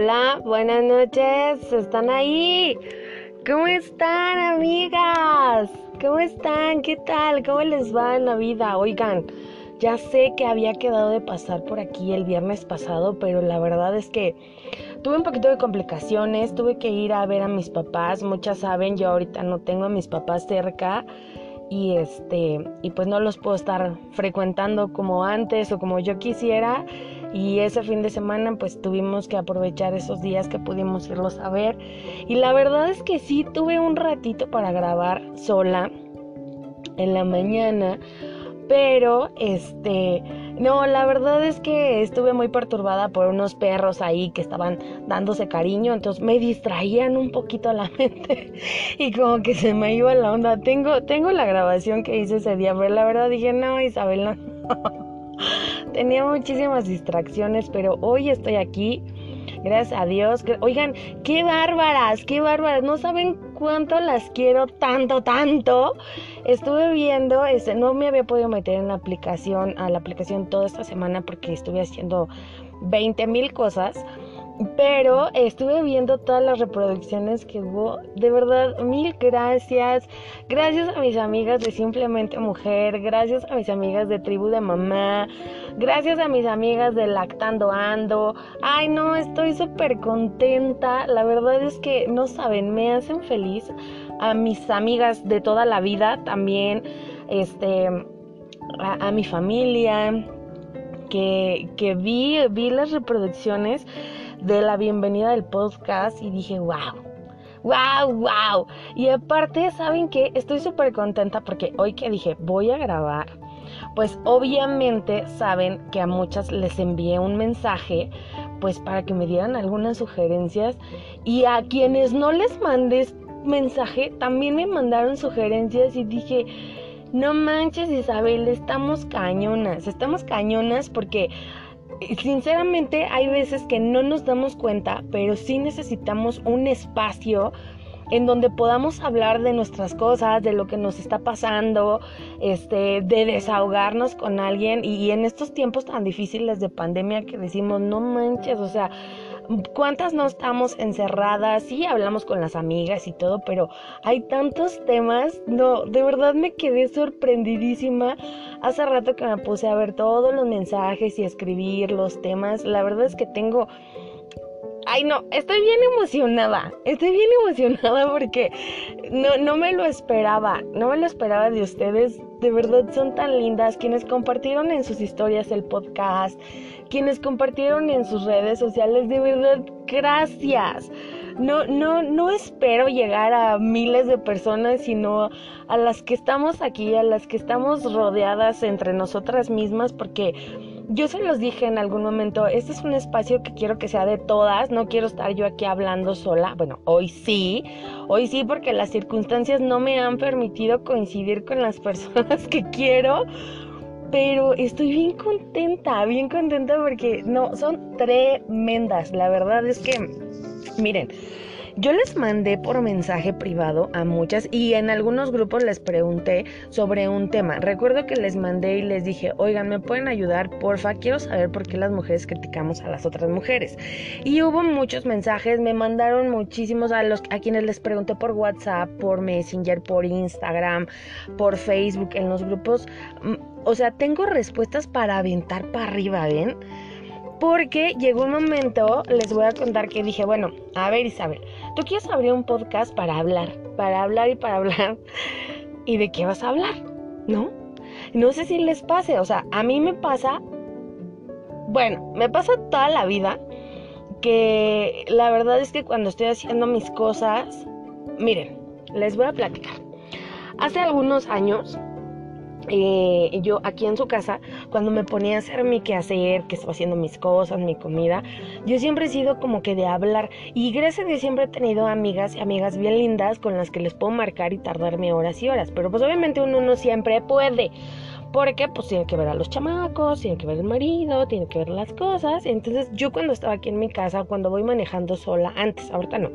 Hola, buenas noches, ¿están ahí? ¿Cómo están, amigas? ¿Cómo están? ¿Qué tal? ¿Cómo les va en la vida? Oigan, ya sé que había quedado de pasar por aquí el viernes pasado, pero la verdad es que tuve un poquito de complicaciones, tuve que ir a ver a mis papás, muchas saben, yo ahorita no tengo a mis papás cerca y este y pues no los puedo estar frecuentando como antes o como yo quisiera. Y ese fin de semana pues tuvimos que aprovechar esos días que pudimos irlos a ver. Y la verdad es que sí tuve un ratito para grabar sola en la mañana pero este no, la verdad es que estuve muy perturbada por unos perros ahí que estaban dándose cariño, entonces me distraían un poquito la mente y como que se me iba la onda. Tengo, tengo la grabación que hice ese día, pero la verdad dije, no, Isabel, no. Tenía muchísimas distracciones, pero hoy estoy aquí. Gracias a Dios. Oigan, qué bárbaras, qué bárbaras. No saben cuánto las quiero tanto, tanto. Estuve viendo, este, no me había podido meter en la aplicación, a la aplicación toda esta semana porque estuve haciendo 20 mil cosas. Pero estuve viendo todas las reproducciones que hubo. De verdad, mil gracias. Gracias a mis amigas de Simplemente Mujer. Gracias a mis amigas de Tribu de Mamá. Gracias a mis amigas de Lactando Ando. Ay, no, estoy súper contenta. La verdad es que no saben, me hacen feliz. A mis amigas de toda la vida también. Este. A, a mi familia. Que, que vi, vi las reproducciones de la bienvenida del podcast y dije, wow, wow, wow. Y aparte, ¿saben qué? Estoy súper contenta porque hoy que dije, voy a grabar, pues obviamente saben que a muchas les envié un mensaje, pues para que me dieran algunas sugerencias y a quienes no les mandé mensaje, también me mandaron sugerencias y dije, no manches Isabel, estamos cañonas, estamos cañonas porque sinceramente hay veces que no nos damos cuenta, pero sí necesitamos un espacio en donde podamos hablar de nuestras cosas, de lo que nos está pasando, este, de desahogarnos con alguien. Y, en estos tiempos tan difíciles de pandemia que decimos, no manches, o sea, ¿Cuántas no estamos encerradas? Sí, hablamos con las amigas y todo, pero hay tantos temas. No, de verdad me quedé sorprendidísima. Hace rato que me puse a ver todos los mensajes y a escribir los temas. La verdad es que tengo Ay, no, estoy bien emocionada. Estoy bien emocionada porque no, no me lo esperaba. No me lo esperaba de ustedes. De verdad son tan lindas. Quienes compartieron en sus historias el podcast. Quienes compartieron en sus redes sociales. De verdad, gracias. No, no, no espero llegar a miles de personas, sino a las que estamos aquí, a las que estamos rodeadas entre nosotras mismas, porque yo se los dije en algún momento, este es un espacio que quiero que sea de todas, no quiero estar yo aquí hablando sola. Bueno, hoy sí, hoy sí porque las circunstancias no me han permitido coincidir con las personas que quiero, pero estoy bien contenta, bien contenta porque no, son tremendas. La verdad es que, miren, yo les mandé por mensaje privado a muchas y en algunos grupos les pregunté sobre un tema. Recuerdo que les mandé y les dije, oigan, ¿me pueden ayudar? Porfa, quiero saber por qué las mujeres criticamos a las otras mujeres. Y hubo muchos mensajes, me mandaron muchísimos a los a quienes les pregunté por WhatsApp, por Messenger, por Instagram, por Facebook, en los grupos. Mm, o sea, tengo respuestas para aventar para arriba, ¿ven? Porque llegó un momento, les voy a contar que dije, bueno, a ver Isabel, tú quieres abrir un podcast para hablar, para hablar y para hablar. ¿Y de qué vas a hablar? ¿No? No sé si les pase, o sea, a mí me pasa, bueno, me pasa toda la vida que la verdad es que cuando estoy haciendo mis cosas, miren, les voy a platicar. Hace algunos años eh, yo aquí en su casa, cuando me ponía a hacer mi quehacer, que estaba haciendo mis cosas, mi comida, yo siempre he sido como que de hablar. Y gracias a Dios siempre he tenido amigas y amigas bien lindas con las que les puedo marcar y tardarme horas y horas. Pero pues obviamente uno no siempre puede. Porque pues tiene que ver a los chamacos, tiene que ver el marido, tiene que ver las cosas. Entonces yo cuando estaba aquí en mi casa, cuando voy manejando sola, antes, ahorita no,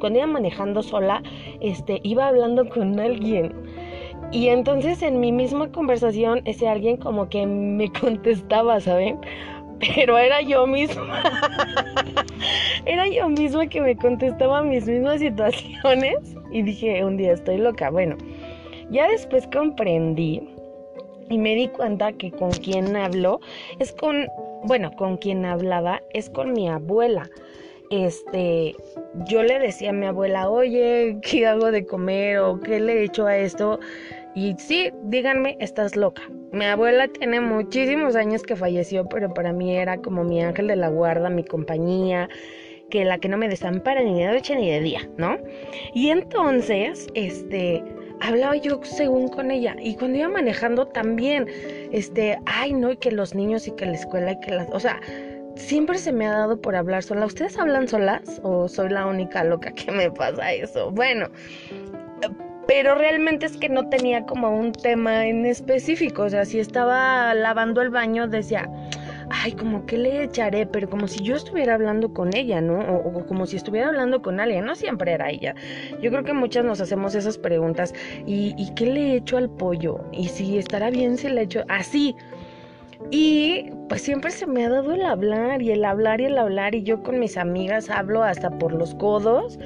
cuando iba manejando sola, este, iba hablando con alguien y entonces en mi misma conversación ese alguien como que me contestaba, ¿saben? Pero era yo misma. era, yo misma que me contestaba mis mismas situaciones y dije, un día estoy loca. Bueno, ya después comprendí y me di cuenta que con quien hablo es con, bueno, con quien hablaba es con mi abuela. Este, yo le decía a mi abuela, oye, ¿qué hago de comer o qué le he hecho a esto? Y sí, díganme, estás loca. Mi abuela tiene muchísimos años que falleció, pero para mí era como mi ángel de la guarda, mi compañía, que la que no me desampara ni de noche ni de día, ¿no? Y entonces, este, hablaba yo según con ella y cuando iba manejando también, este, ay, no, y que los niños y que la escuela y que las, o sea, siempre se me ha dado por hablar sola. ¿Ustedes hablan solas o soy la única loca que me pasa eso? Bueno, pero realmente es que no tenía como un tema en específico, o sea, si estaba lavando el baño decía, ay, como que le echaré, pero como si yo estuviera hablando con ella, ¿no? O, como si estuviera hablando con alguien, no siempre era ella. Yo creo que muchas nos hacemos esas preguntas, ¿y, y qué le echo al pollo? ¿Y si estará bien si le echo así? Y pues siempre se me ha dado el hablar y el hablar y el hablar y yo con mis amigas hablo hasta por los codos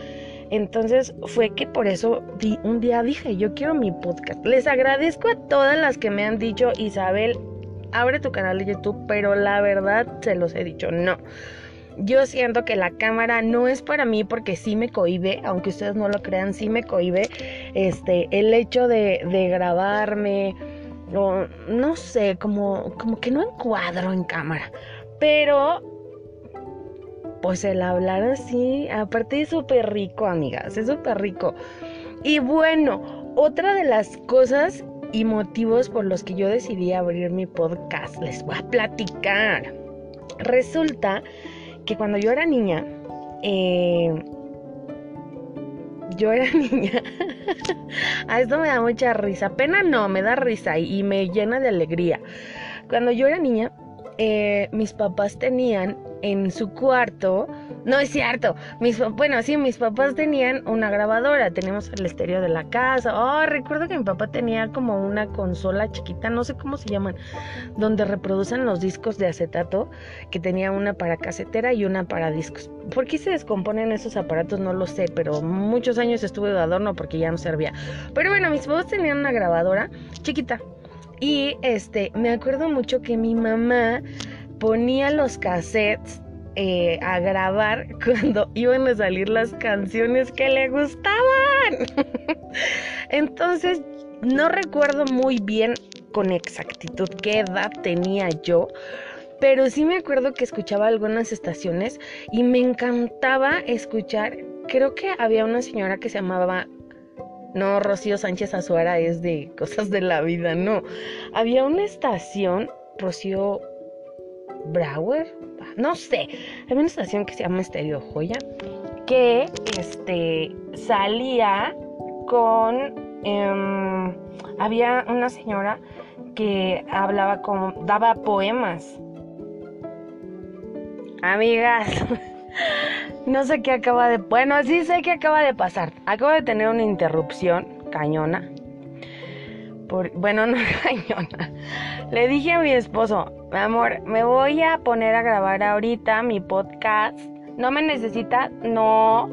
entonces fue que por eso un día dije, yo quiero mi podcast. Les agradezco a todas las que me han dicho, Isabel, abre tu canal de YouTube, pero la verdad se los he dicho, no. Yo siento que la cámara no es para mí porque sí me cohibe, aunque ustedes no lo crean, sí me cohibe este, el hecho de, de grabarme, no sé, como, como que no encuadro en cámara. Pero pues el hablar así, aparte es súper rico, amigas, es súper rico. Y bueno, otra de las cosas y motivos por los que yo decidí abrir mi podcast, les voy a platicar. Resulta que cuando yo era niña, eh, yo era niña. a esto me da mucha risa. Pena no, me da risa y, me llena de alegría. Cuando yo era niña, eh, mis papás tenían en su cuarto. No es cierto. Mis, bueno, sí, mis papás tenían una grabadora. Tenemos el estéreo de la casa. Oh, recuerdo que mi papá tenía como una consola chiquita, no sé cómo se llaman, donde reproducen los discos de acetato, que tenía una para casetera y una para discos. ¿Por qué se descomponen esos aparatos? No lo sé, pero muchos años estuve de adorno porque ya no servía. Pero bueno, mis papás tenían una grabadora chiquita. Y este, me acuerdo mucho que mi mamá ponía los cassettes eh, a grabar cuando iban a salir las canciones que le gustaban. Entonces, no recuerdo muy bien con exactitud qué edad tenía yo, pero sí me acuerdo que escuchaba algunas estaciones y me encantaba escuchar, creo que había una señora que se llamaba no, Rocío Sánchez Azuara es de cosas de la vida, no. Había una estación, Rocío Brower, no sé, hay una estación que se llama Estéreo Joya, que este, salía con, em, había una señora que hablaba como, daba poemas. Amigas, no sé qué acaba de, bueno, sí sé qué acaba de pasar. Acabo de tener una interrupción cañona. Bueno, no cañona. Le dije a mi esposo, amor, me voy a poner a grabar ahorita mi podcast. ¿No me necesita? No.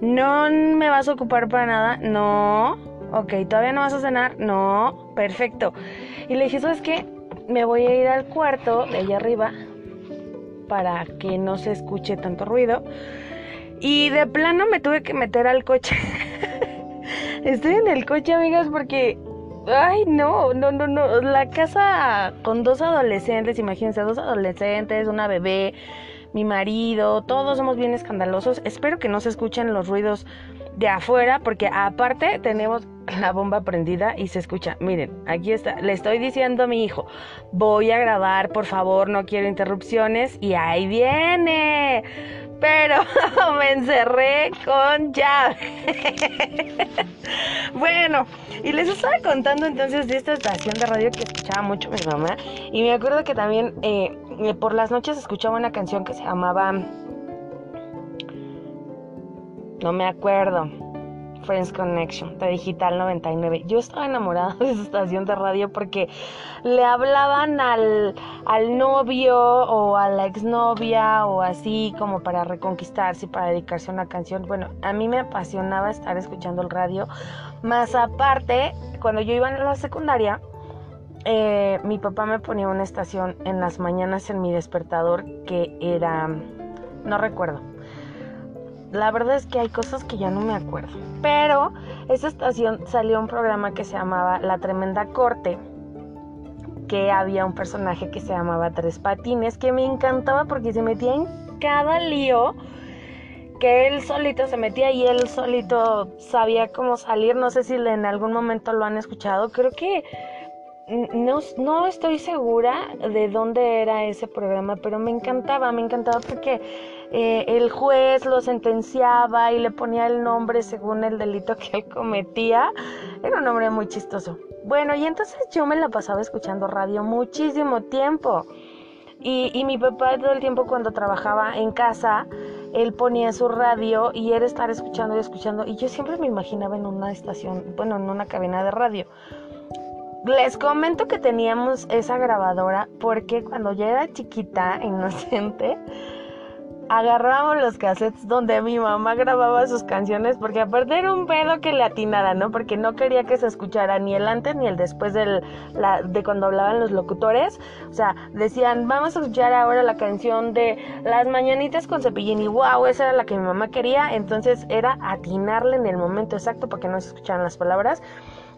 ¿No me vas a ocupar para nada? No. Ok, ¿todavía no vas a cenar? No. Perfecto. Y le dije, ¿sabes qué? Me voy a ir al cuarto de allá arriba para que no se escuche tanto ruido. Y de plano me tuve que meter al coche. Estoy en el coche, amigas, porque Ay, no, no, no, no. La casa con dos adolescentes, imagínense, dos adolescentes, una bebé, mi marido, todos somos bien escandalosos. Espero que no se escuchen los ruidos de afuera, porque aparte tenemos la bomba prendida y se escucha. Miren, aquí está. Le estoy diciendo a mi hijo, voy a grabar, por favor, no quiero interrupciones. Y ahí viene pero me encerré con llave. bueno, y les estaba contando entonces de esta estación de radio que escuchaba mucho mi mamá. Y me acuerdo que también eh, eh, por las noches escuchaba una canción que se llamaba... No me acuerdo. Friends Connection de Digital 99. Yo estaba enamorada de esa estación de radio porque le hablaban al, al novio o a la exnovia o así como para reconquistarse y para dedicarse a una canción. Bueno, a mí me apasionaba estar escuchando el radio. Más aparte, cuando yo iba a la secundaria, eh, mi papá me ponía una estación en las mañanas en mi despertador que era, no recuerdo. La verdad es que hay cosas que ya no me acuerdo. Pero esa estación salió un programa que se llamaba La Tremenda Corte, que había un personaje que se llamaba Tres Patines, que me encantaba porque se metía en cada lío que él solito se metía y él solito sabía cómo salir. No sé si en algún momento lo han escuchado. Creo que no, no estoy segura de dónde era ese programa, pero me encantaba, me encantaba porque eh, el juez lo sentenciaba y le ponía el nombre según el delito que él cometía. Era un hombre muy chistoso. Bueno, y entonces yo me la pasaba escuchando radio muchísimo tiempo. Y, y mi papá todo el tiempo cuando trabajaba en casa, él ponía su radio y era estar escuchando y escuchando. Y yo siempre me imaginaba en una estación, bueno, en una cabina de radio. Les comento que teníamos esa grabadora porque cuando yo era chiquita, inocente, agarrábamos los cassettes donde mi mamá grababa sus canciones porque aparte era un pedo que le atinara, ¿no? Porque no quería que se escuchara ni el antes ni el después del, de cuando hablaban los locutores. O sea, decían, vamos a escuchar ahora la canción de Las Mañanitas con Cepillín y wow, esa era la que mi mamá quería. Entonces era atinarle en el momento exacto para que no se escucharan las palabras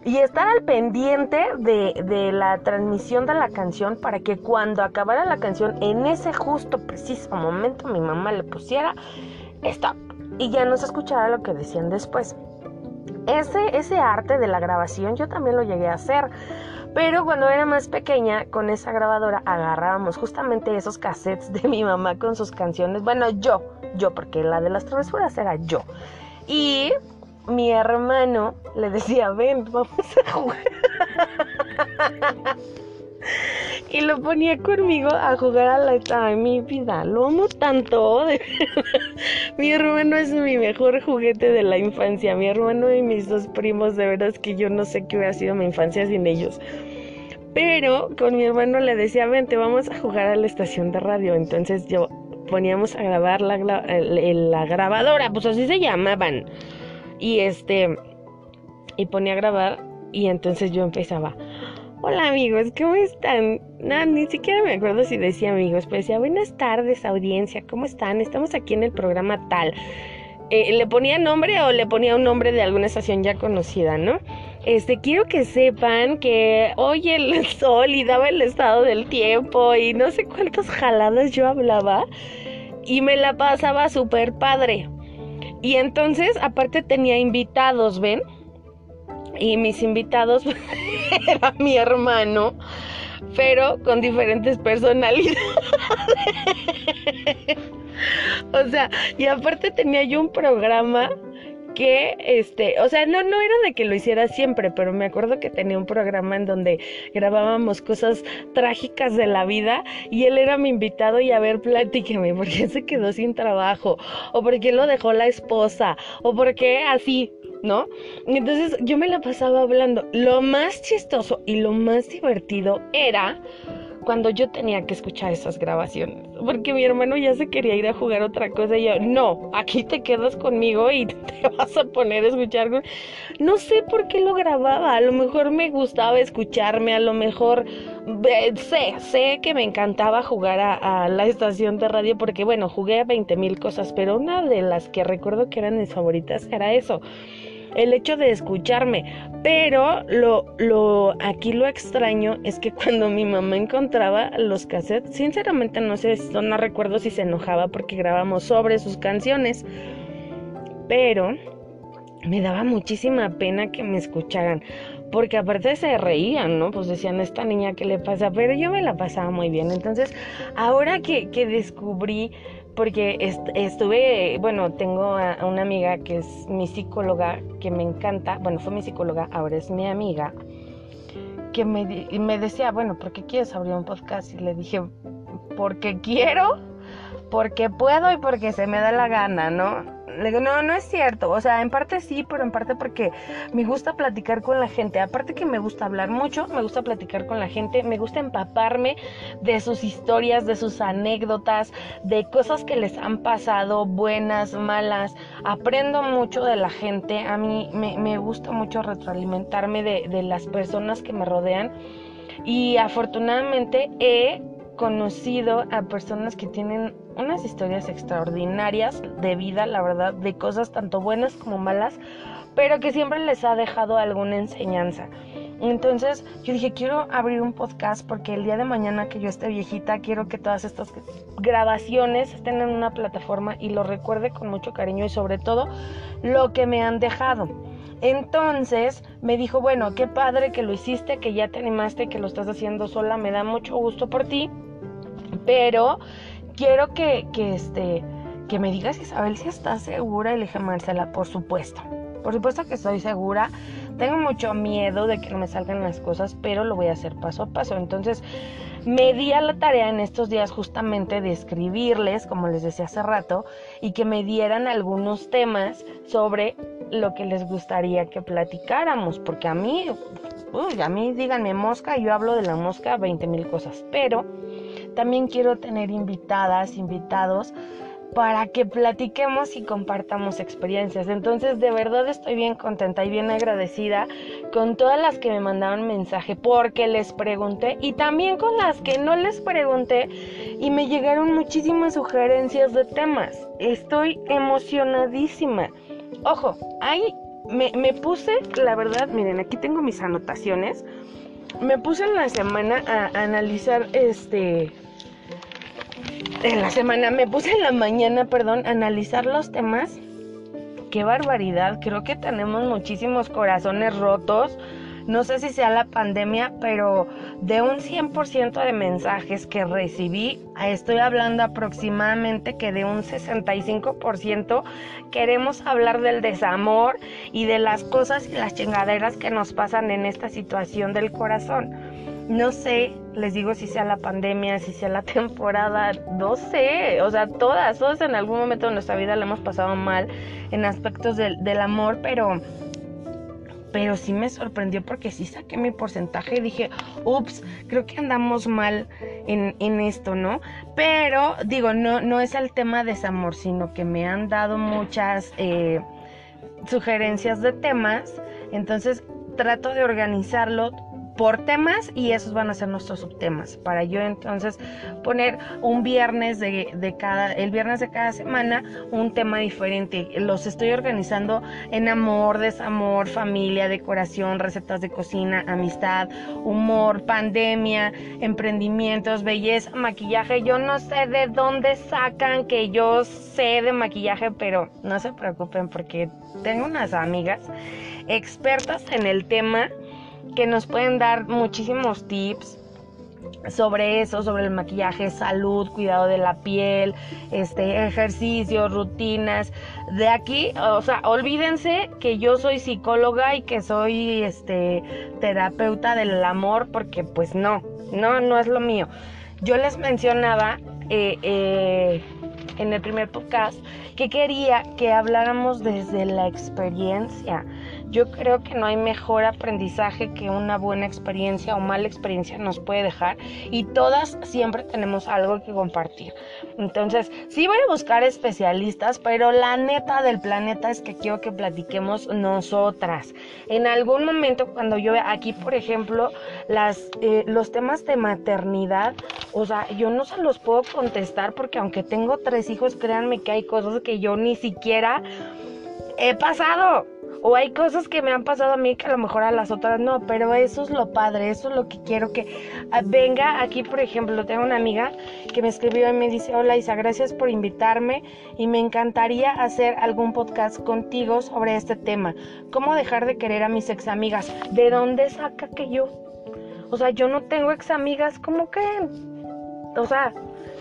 y estar al pendiente de, la transmisión de la canción para que cuando acabara la canción, en ese justo preciso momento, mi mamá le pusiera stop y ya no se escuchara lo que decían después. Ese, ese arte de la grabación yo también lo llegué a hacer. Pero cuando era más pequeña, con esa grabadora agarrábamos justamente esos cassettes de mi mamá con sus canciones. Bueno, yo, yo, porque la de las travesuras era yo. Y mi hermano le decía, ven, vamos a jugar. y lo ponía conmigo a jugar a la Ay, mi vida. Lo amo tanto. mi hermano es mi mejor juguete de la infancia. Mi hermano y mis dos primos, de veras que yo no sé qué hubiera sido mi infancia sin ellos. Pero con mi hermano le decía, vente, vamos a jugar a la estación de radio. Entonces yo poníamos a grabar la grabadora, pues así se llamaban y este, y ponía a grabar y entonces yo empezaba, hola amigos, ¿cómo están? No, ni siquiera me acuerdo si decía amigos, pero decía, buenas tardes audiencia, ¿cómo están? Estamos aquí en el programa tal. Eh, le ponía nombre o le ponía un nombre de alguna estación ya conocida, ¿no? Este, quiero que sepan que hoy el sol y daba el estado del tiempo y no sé cuántas jaladas yo hablaba y me la pasaba súper padre. Y entonces, aparte tenía invitados, ¿ven? Y mis invitados era mi hermano, pero con diferentes personalidades. o sea, y aparte tenía yo un programa que, este, o sea, no, no era de que lo hiciera siempre, pero me acuerdo que tenía un programa en donde grabábamos cosas trágicas de la vida y él era mi invitado y a ver, platíqueme, ¿por qué se quedó sin trabajo? ¿O por qué lo dejó la esposa? ¿O por qué así? ¿No? Entonces yo me la pasaba hablando. Lo más chistoso y lo más divertido era cuando yo tenía que escuchar esas grabaciones. Porque mi hermano ya se quería ir a jugar otra cosa y yo, no, aquí te quedas conmigo y te vas a poner a escuchar. No sé por qué lo grababa, a lo mejor me gustaba escucharme, a lo mejor sé, sé que me encantaba jugar a, a la estación de radio porque bueno, jugué a 20 mil cosas, pero una de las que recuerdo que eran mis favoritas era eso el hecho de escucharme. Pero lo, lo, aquí lo extraño es que cuando mi mamá encontraba los cassettes, sinceramente no sé, no recuerdo si se enojaba porque grabamos sobre sus canciones. Pero me daba muchísima pena que me escucharan. Porque aparte se reían, ¿no? Pues decían, esta niña, ¿qué le pasa? Pero yo me la pasaba muy bien. Entonces, ahora que, que descubrí porque estuve, bueno, tengo a una amiga que es mi psicóloga, que me encanta, bueno, fue mi psicóloga, ahora es mi amiga, que me, me decía, bueno, ¿por qué quieres abrir un podcast? Y le dije, porque quiero, porque puedo y porque se me da la gana, ¿no? Le digo, no, no es cierto. O sea, en parte sí, pero en parte porque me gusta platicar con la gente. Aparte que me gusta hablar mucho, me gusta platicar con la gente, me gusta empaparme de sus historias, de sus anécdotas, de cosas que les han pasado, buenas, malas. Aprendo mucho de la gente. A mí me, gusta mucho retroalimentarme de, de las personas que me rodean. Y afortunadamente he conocido a personas que tienen unas historias extraordinarias de vida, la verdad, de cosas tanto buenas como malas, pero que siempre les ha dejado alguna enseñanza. Entonces yo dije, quiero abrir un podcast porque el día de mañana que yo esté viejita, quiero que todas estas grabaciones estén en una plataforma y lo recuerde con mucho cariño y sobre todo lo que me han dejado. Entonces me dijo, bueno, qué padre que lo hiciste, que ya te animaste, que lo estás haciendo sola, me da mucho gusto por ti, pero quiero que, que, este, que me digas, Isabel, si estás segura. Y le dije, Marcela, por supuesto. Por supuesto que estoy segura. Tengo mucho miedo de que no me salgan las cosas, pero lo voy a hacer paso a paso. Entonces, me di a la tarea en estos días justamente de escribirles, como les decía hace rato, y que me dieran algunos temas sobre lo que les gustaría que platicáramos, porque a mí, uy, a mí díganme mosca, yo hablo de la mosca 20 mil cosas, pero también quiero tener invitadas, invitados para que platiquemos y compartamos experiencias. Entonces, de verdad estoy bien contenta y bien agradecida con todas las que me mandaron mensaje porque les pregunté y también con las que no les pregunté y me llegaron muchísimas sugerencias de temas. Estoy emocionadísima. Ojo, ahí me, me puse, la verdad, miren, aquí tengo mis anotaciones. Me puse en la semana a analizar este en la semana, me puse en la mañana, perdón, a analizar los temas. Qué barbaridad, creo que tenemos muchísimos corazones rotos. No sé si sea la pandemia, pero de un 100% de mensajes que recibí, estoy hablando aproximadamente que de un 65% queremos hablar del desamor y de las cosas y las chingaderas que nos pasan en esta situación del corazón. No sé, les digo si sea la pandemia, si sea la temporada, no sé, o sea, todas, todas en algún momento de nuestra vida la hemos pasado mal en aspectos del, amor, pero pero sí me sorprendió porque sí saqué mi porcentaje y dije, ups, creo que andamos mal en, en, esto, ¿no? Pero digo, no, no es el tema de desamor, sino que me han dado muchas eh, sugerencias de temas, entonces trato de organizarlo por temas y esos van a ser nuestros subtemas. Para yo entonces poner un viernes de, de, cada, el viernes de cada semana, un tema diferente. Los estoy organizando en amor, desamor, familia, decoración, recetas de cocina, amistad, humor, pandemia, emprendimientos, belleza, maquillaje. Yo no sé de dónde sacan que yo sé de maquillaje, pero no se preocupen porque tengo unas amigas expertas en el tema que nos pueden dar muchísimos tips sobre eso, sobre el maquillaje, salud, cuidado de la piel, este ejercicios, rutinas. De aquí, o sea, olvídense que yo soy psicóloga y que soy este terapeuta del amor porque pues no, no no es lo mío. Yo les mencionaba eh, eh, en el primer podcast que quería que habláramos desde la experiencia yo creo que no hay mejor aprendizaje que una buena experiencia o mala experiencia nos puede dejar y todas siempre tenemos algo que compartir. Entonces, sí voy a buscar especialistas, pero la neta del planeta es que quiero que platiquemos nosotras. En algún momento cuando yo aquí, por ejemplo, las, eh, los temas de maternidad, o sea, yo no se los puedo contestar porque aunque tengo tres hijos, créanme que hay cosas que yo ni siquiera he pasado. O hay cosas que me han pasado a mí que a lo mejor a las otras no, pero eso es lo padre, eso es lo que quiero que ah, venga aquí, por ejemplo, tengo una amiga que me escribió y me dice, hola Isa, gracias por invitarme y me encantaría hacer algún podcast contigo sobre este tema, cómo dejar de querer a mis ex amigas. ¿De dónde saca que yo? O sea, yo no tengo ex amigas, ¿cómo creen? O sea,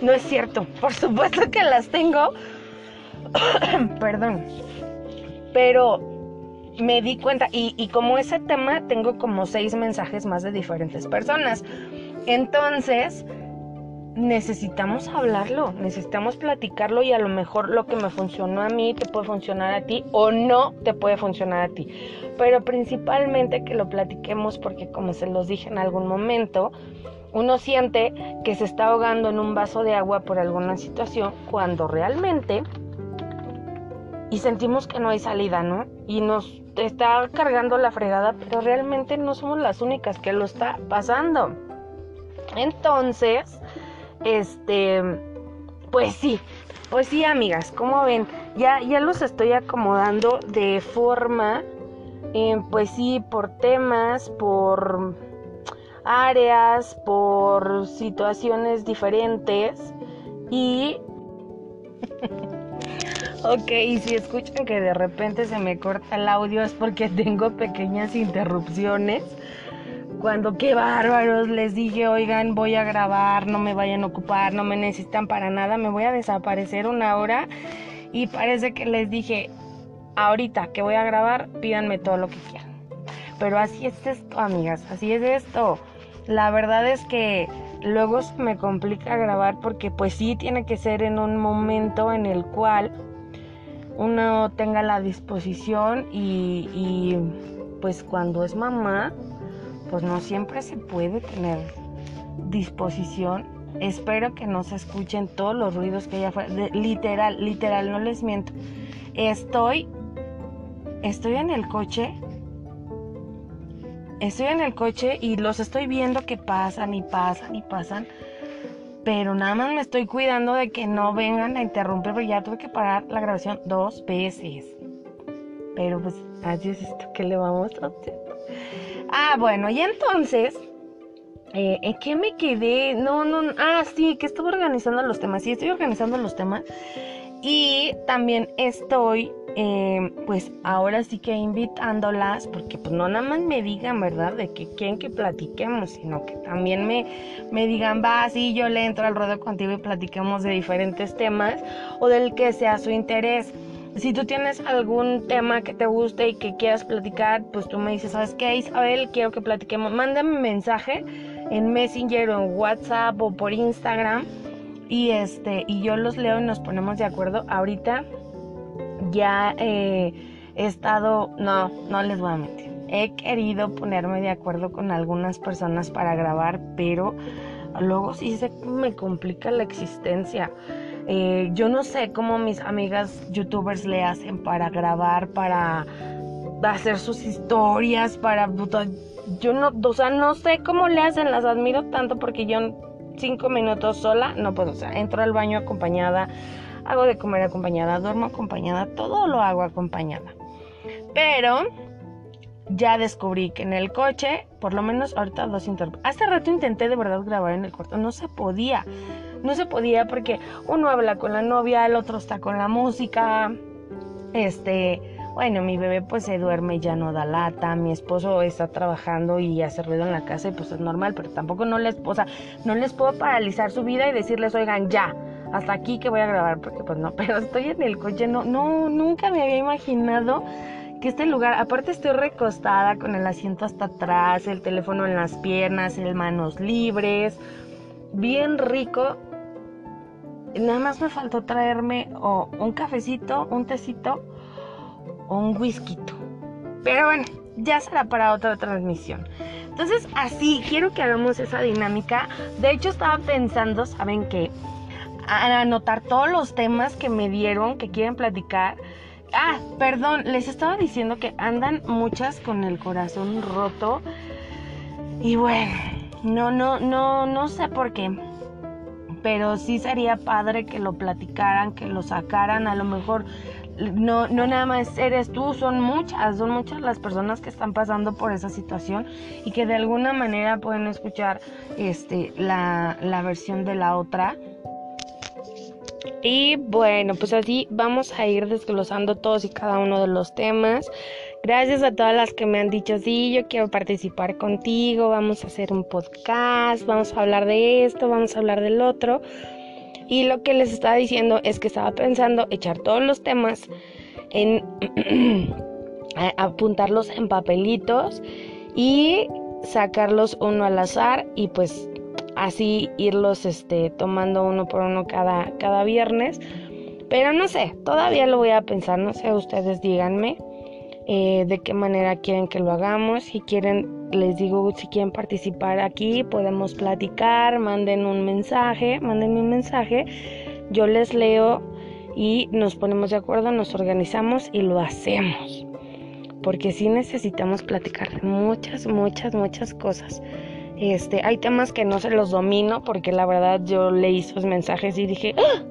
no es cierto, por supuesto que las tengo. Perdón. Pero me di cuenta, y, como ese tema tengo como seis mensajes más de diferentes personas. Entonces, necesitamos hablarlo, necesitamos platicarlo y a lo mejor lo que me funcionó a mí te puede funcionar a ti o no te puede funcionar a ti. Pero principalmente que lo platiquemos porque como se los dije en algún momento, uno siente que se está ahogando en un vaso de agua por alguna situación cuando realmente y sentimos que no hay salida, ¿no? Y nos está cargando la fregada, pero realmente no somos las únicas que lo está pasando. Entonces, este, pues sí, pues sí, amigas, como ven, ya, ya los estoy acomodando de forma, eh, pues sí, por temas, por áreas, por situaciones diferentes y... ok, y si escuchan que de repente se me corta el audio es porque tengo pequeñas interrupciones cuando qué bárbaros les dije, oigan, voy a grabar, no me vayan a ocupar, no me necesitan para nada, me voy a desaparecer una hora y parece que les dije, ahorita que voy a grabar, pídanme todo lo que quieran. Pero así es esto, amigas, así es esto. La verdad es que luego se me complica grabar porque pues sí tiene que ser en un momento en el cual uno tenga la disposición y, pues cuando es mamá pues no siempre se puede tener disposición. Espero que no se escuchen todos los ruidos que hay afuera. literal, literal, no les miento. Estoy, estoy en el coche. Estoy en el coche y los estoy viendo que pasan y pasan y pasan. Pero nada más me estoy cuidando de que no vengan a interrumpir, porque ya tuve que parar la grabación dos veces. Pero pues así es esto que le vamos a hacer. Ah, bueno, y entonces, eh, ¿en qué me quedé? No, no, ah, sí, que estuve organizando los temas. Sí, estoy organizando los temas. Y también estoy, eh, pues ahora sí que invitándolas, porque pues no nada más me digan, ¿verdad? De que quieren que platiquemos, sino que también me, me digan, va, sí, yo le entro al ruedo contigo y platiquemos de diferentes temas o del que sea su interés. Si tú tienes algún tema que te guste y que quieras platicar, pues tú me dices, ¿sabes qué, Isabel? Quiero que platiquemos. Mándame un mensaje en Messenger o en WhatsApp o por Instagram y este y yo los leo y nos ponemos de acuerdo. Ahorita ya eh, he estado, no, no les voy a mentir. He querido ponerme de acuerdo con algunas personas para grabar, pero luego sí se me complica la existencia. Eh, yo no sé cómo mis amigas youtubers le hacen para grabar, para hacer sus historias, para... Yo no, o sea, no sé cómo le hacen, las admiro tanto porque yo cinco minutos sola no puedo, o sea, entro al baño acompañada, hago de comer acompañada, duermo acompañada, todo lo hago acompañada. Pero ya descubrí que en el coche, por lo menos ahorita dos interrupciones. Hace rato intenté de verdad grabar en el cuarto, no se podía. No se podía porque uno habla con la novia, el otro está con la música. Este, bueno, mi bebé pues se duerme ya no da lata, mi esposo está trabajando y hace ruido en la casa y pues es normal, pero tampoco no les, o no les puedo paralizar su vida y decirles, oigan, ya, hasta aquí que voy a grabar, porque pues no, pero estoy en el coche, no, no, nunca me había imaginado que este lugar, aparte estoy recostada con el asiento hasta atrás, el teléfono en las piernas, el manos libres, bien rico. Nada más me faltó traerme un cafecito, un tecito o un whisky. Pero bueno, ya será para otra transmisión. Entonces, así quiero que hagamos esa dinámica. De hecho, estaba pensando, ¿saben qué? anotar todos los temas que me dieron, que quieren platicar Ah, perdón, les estaba diciendo que andan muchas con el corazón roto. Y bueno, no, no, no, no sé por qué. Pero sí sería padre que lo platicaran, que lo sacaran. A lo mejor no, no nada más eres tú, son muchas, son muchas las personas que están pasando por esa situación y que de alguna manera pueden escuchar este, la, la versión de la otra y bueno, pues así vamos a ir desglosando todos y cada uno de los temas. Gracias a todas las que me han dicho, sí, yo quiero participar contigo, vamos a hacer un podcast, vamos a hablar de esto, vamos a hablar del otro. Y lo que les estaba diciendo es que estaba pensando echar todos los temas en apuntarlos en papelitos y sacarlos uno al azar y pues así irlos este, tomando uno por uno cada, cada viernes. Pero no sé, todavía lo voy a pensar, no sé, ustedes díganme eh, de qué manera quieren que lo hagamos. Si quieren, les digo, si quieren participar aquí, podemos platicar, manden un mensaje, manden un mensaje, yo les leo y nos ponemos de acuerdo, nos organizamos y lo hacemos. Porque sí necesitamos platicar muchas, muchas, muchas cosas. Este, hay temas que no se los domino porque la verdad yo leí sus mensajes y dije, ¡Ah!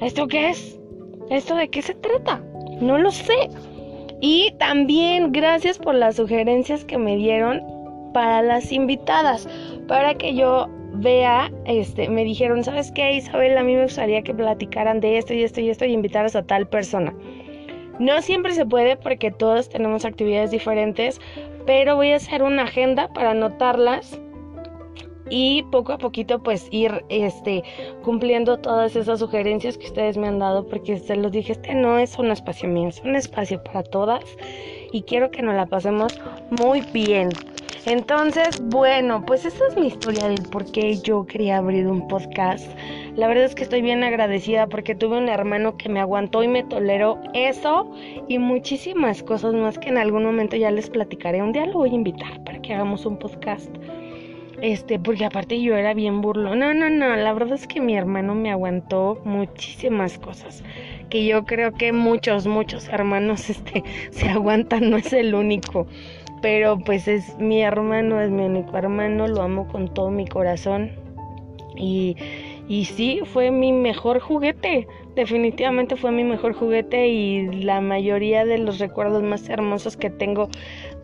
¿esto qué es? ¿Esto de qué se trata? No lo sé. Y también gracias por las sugerencias que me dieron para las invitadas, para que yo vea, este, me dijeron, ¿sabes qué, Isabel? A mí me gustaría que platicaran de esto y esto y esto y invitaras a tal persona. No siempre se puede porque todos tenemos actividades diferentes, pero voy a hacer una agenda para anotarlas y poco a poquito pues ir este cumpliendo todas esas sugerencias que ustedes me han dado porque se los dije este no es un espacio mío es un espacio para todas y quiero que nos la pasemos muy bien entonces bueno pues esta es mi historia del por qué yo quería abrir un podcast la verdad es que estoy bien agradecida porque tuve un hermano que me aguantó y me toleró eso y muchísimas cosas más que en algún momento ya les platicaré un día lo voy a invitar para que hagamos un podcast este, porque aparte yo era bien burlo. No, no, no, la verdad es que mi hermano me aguantó muchísimas cosas. Que yo creo que muchos, muchos hermanos este, se aguantan, no es el único. Pero pues es mi hermano, es mi único hermano, lo amo con todo mi corazón. Y, y sí, fue mi mejor juguete. Definitivamente fue mi mejor juguete y la mayoría de los recuerdos más hermosos que tengo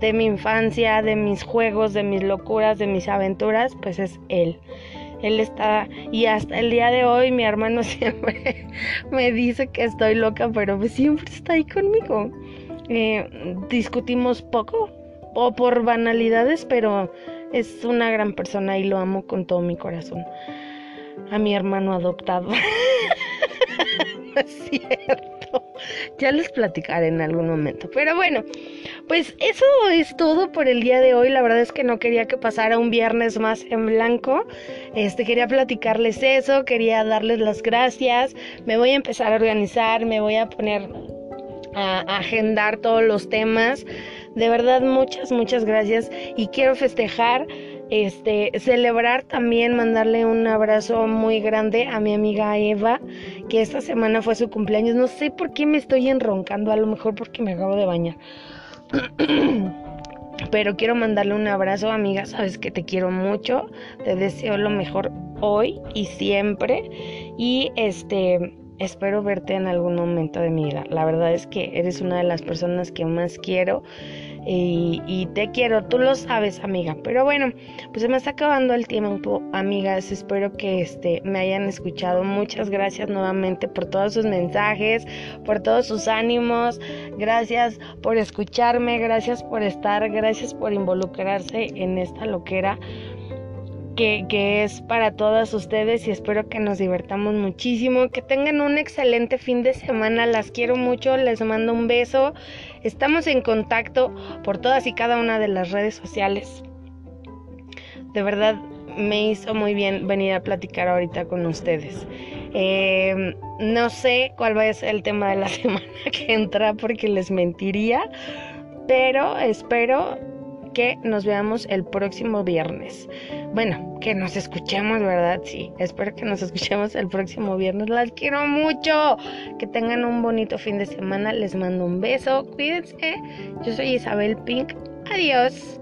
de mi infancia, de mis juegos, de mis locuras, de mis aventuras, pues es él. Él está, y hasta el día de hoy mi hermano siempre me dice que estoy loca, pero pues siempre está ahí conmigo. Eh, discutimos poco o por banalidades, pero es una gran persona y lo amo con todo mi corazón. A mi hermano adoptado. es cierto. Ya les platicaré en algún momento. Pero bueno, pues eso es todo por el día de hoy. La verdad es que no quería que pasara un viernes más en blanco. Este quería platicarles eso, quería darles las gracias. Me voy a empezar a organizar, me voy a poner a, agendar todos los temas. De verdad, muchas, muchas gracias. Y quiero festejar este, celebrar también, mandarle un abrazo muy grande a mi amiga Eva, que esta semana fue su cumpleaños. No sé por qué me estoy enroncando, a lo mejor porque me acabo de bañar. Pero quiero mandarle un abrazo, amiga. Sabes que te quiero mucho. Te deseo lo mejor hoy y siempre. Y este espero verte en algún momento de mi vida. La verdad es que eres una de las personas que más quiero y, te quiero, tú lo sabes, amiga. Pero bueno, pues se me está acabando el tiempo, amigas. Espero que este, me hayan escuchado. Muchas gracias nuevamente por todos sus mensajes, por todos sus ánimos. Gracias por escucharme, gracias por estar, gracias por involucrarse en esta loquera que, es para todas ustedes y espero que nos divertamos muchísimo, que tengan un excelente fin de semana, las quiero mucho, les mando un beso, estamos en contacto por todas y cada una de las redes sociales. De verdad me hizo muy bien venir a platicar ahorita con ustedes. Eh, no sé cuál va a ser el tema de la semana que entra porque les mentiría, pero espero que nos veamos el próximo viernes. Bueno, que nos escuchemos, ¿verdad? Sí, espero que nos escuchemos el próximo viernes. Las quiero mucho. Que tengan un bonito fin de semana. Les mando un beso. Cuídense. Yo soy Isabel Pink. Adiós.